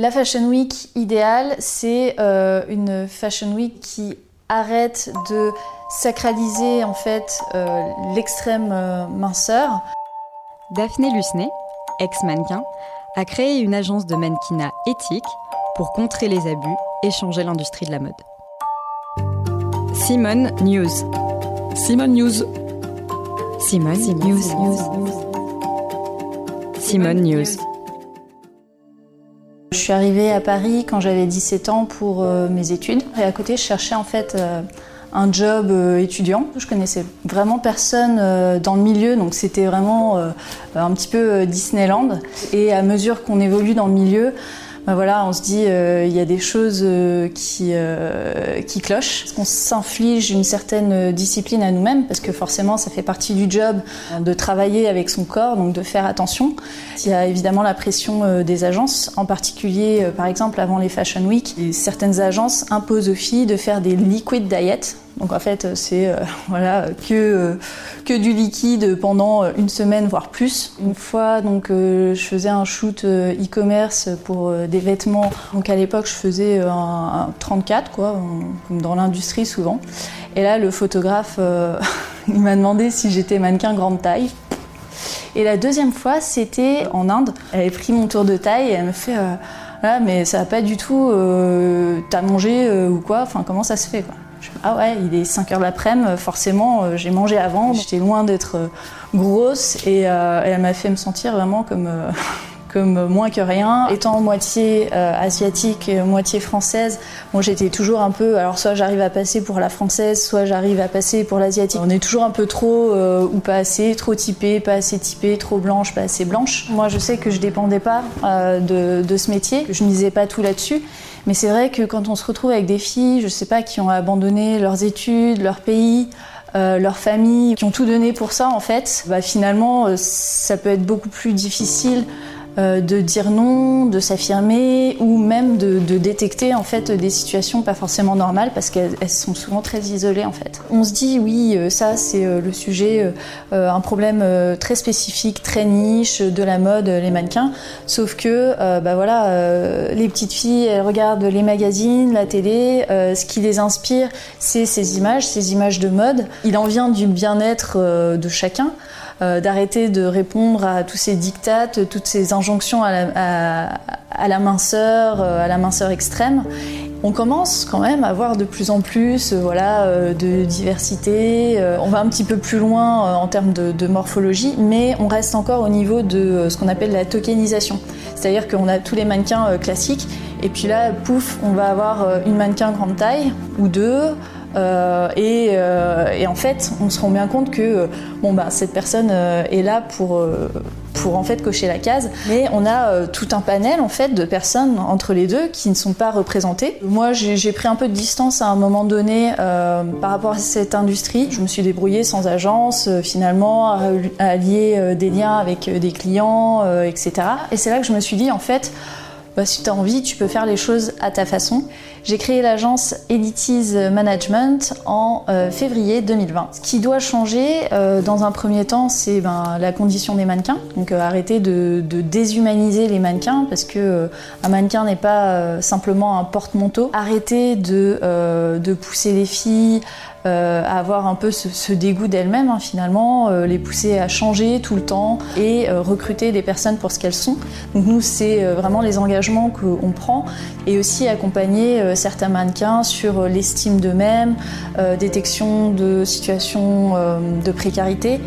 La Fashion Week idéale, c'est euh, une Fashion Week qui arrête de sacraliser en fait euh, l'extrême euh, minceur. Daphné Lusney, ex-mannequin, a créé une agence de mannequinat éthique pour contrer les abus et changer l'industrie de la mode. Simone News. Simone News. Simone News. Simone News. Je suis arrivée à Paris quand j'avais 17 ans pour euh, mes études. Et à côté, je cherchais en fait euh, un job euh, étudiant. Je connaissais vraiment personne dans le milieu, donc c'était vraiment un petit peu Disneyland. Et à mesure qu'on évolue dans le milieu, ben voilà, on se dit euh, il y a des choses euh, qui, euh, qui clochent. On s'inflige une certaine discipline à nous-mêmes parce que forcément ça fait partie du job de travailler avec son corps, donc de faire attention. Il y a évidemment la pression des agences, en particulier par exemple avant les Fashion Week. certaines agences imposent aux filles de faire des liquid diet, donc en fait, c'est euh, voilà que euh, que du liquide pendant euh, une semaine voire plus. Une fois, donc je faisais un shoot e-commerce pour des vêtements. Donc à l'époque, je faisais un, 34 quoi, dans l'industrie souvent. Et là, le photographe, il m'a demandé si j'étais mannequin grande taille. Et la deuxième fois, c'était en Inde. Elle avait pris mon tour de taille et elle me fait voilà, mais ça va pas du tout. T'as mangé ou quoi? Enfin, comment ça se fait ah ouais, il est 5 heures l'après-midi, forcément, euh, j'ai mangé avant, j'étais loin d'être euh, grosse. Et, euh, elle m'a fait me sentir vraiment comme, comme moins que rien. Étant moitié asiatique, moitié française, moi j'étais toujours un peu, alors soit j'arrive à passer pour la française, soit j'arrive à passer pour l'asiatique. On est toujours un peu trop ou pas assez, trop typé, pas assez typé, trop blanche, pas assez blanche. Moi je sais que je dépendais pas de, de ce métier, je misais pas tout là-dessus. Mais c'est vrai que quand on se retrouve avec des filles, je sais pas, qui ont abandonné leurs études, leur pays, euh, leur famille, qui ont tout donné pour ça en fait, bah, finalement euh, ça peut être beaucoup plus difficile euh, de dire non, de s'affirmer ou même de, détecter en fait des situations pas forcément normales parce qu'elles sont souvent très isolées en fait. On se dit oui, euh, ça c'est euh, le sujet, un problème très spécifique, très niche de la mode, les mannequins. Sauf que bah voilà, les petites filles elles regardent les magazines, la télé, ce qui les inspire c'est ces images, ces images de mode. Il en vient du bien-être de chacun. Euh, d'arrêter de répondre à tous ces dictates, toutes ces injonctions à la, minceur, euh, à la minceur extrême. On commence quand même à voir de plus en plus euh, voilà, de diversité. On va un petit peu plus loin en termes de, morphologie, mais on reste encore au niveau de ce qu'on appelle la tokenisation. C'est-à-dire qu'on a tous les mannequins classiques, et puis là, pouf, on va avoir une mannequin grande taille ou deux. Euh, euh, et, en fait, on se rend bien compte que euh, bon, bah, cette personne est là pour, pour en fait cocher la case, mais on a tout un panel en fait de personnes entre les deux qui ne sont pas représentées. Moi, j'ai pris un peu de distance à un moment donné par rapport à cette industrie. Je me suis débrouillée sans agence, finalement, à, à lier des liens avec des clients, etc. Et c'est là que je me suis dit en fait bah, si tu as envie, tu peux faire les choses à ta façon. J'ai créé l'agence Elitize Management en euh, février 2020. Ce qui doit changer euh, dans un premier temps, c'est ben, la condition des mannequins. Donc euh, arrêter de, déshumaniser les mannequins parce que un mannequin n'est pas simplement un porte-manteau. Arrêter de, pousser les filles à avoir un peu ce, dégoût d'elles-mêmes hein, finalement, les pousser à changer tout le temps et recruter des personnes pour ce qu'elles sont. Donc nous, c'est vraiment les engagements qu'on prend et aussi accompagner certains mannequins sur l'estime d'eux-mêmes, détection de situations de précarité.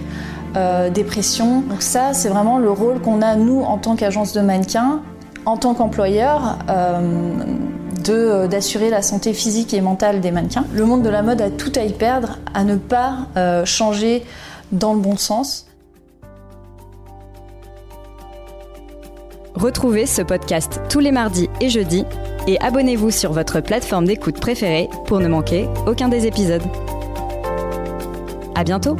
dépression. Donc ça, c'est vraiment le rôle qu'on a, nous, en tant qu'agence de mannequins, en tant qu'employeur, euh, d'assurer la santé physique et mentale des mannequins. Le monde de la mode a tout à y perdre, à ne pas euh, changer dans le bon sens. Retrouvez ce podcast tous les mardis et jeudis et abonnez-vous sur votre plateforme d'écoute préférée pour ne manquer aucun des épisodes. À bientôt!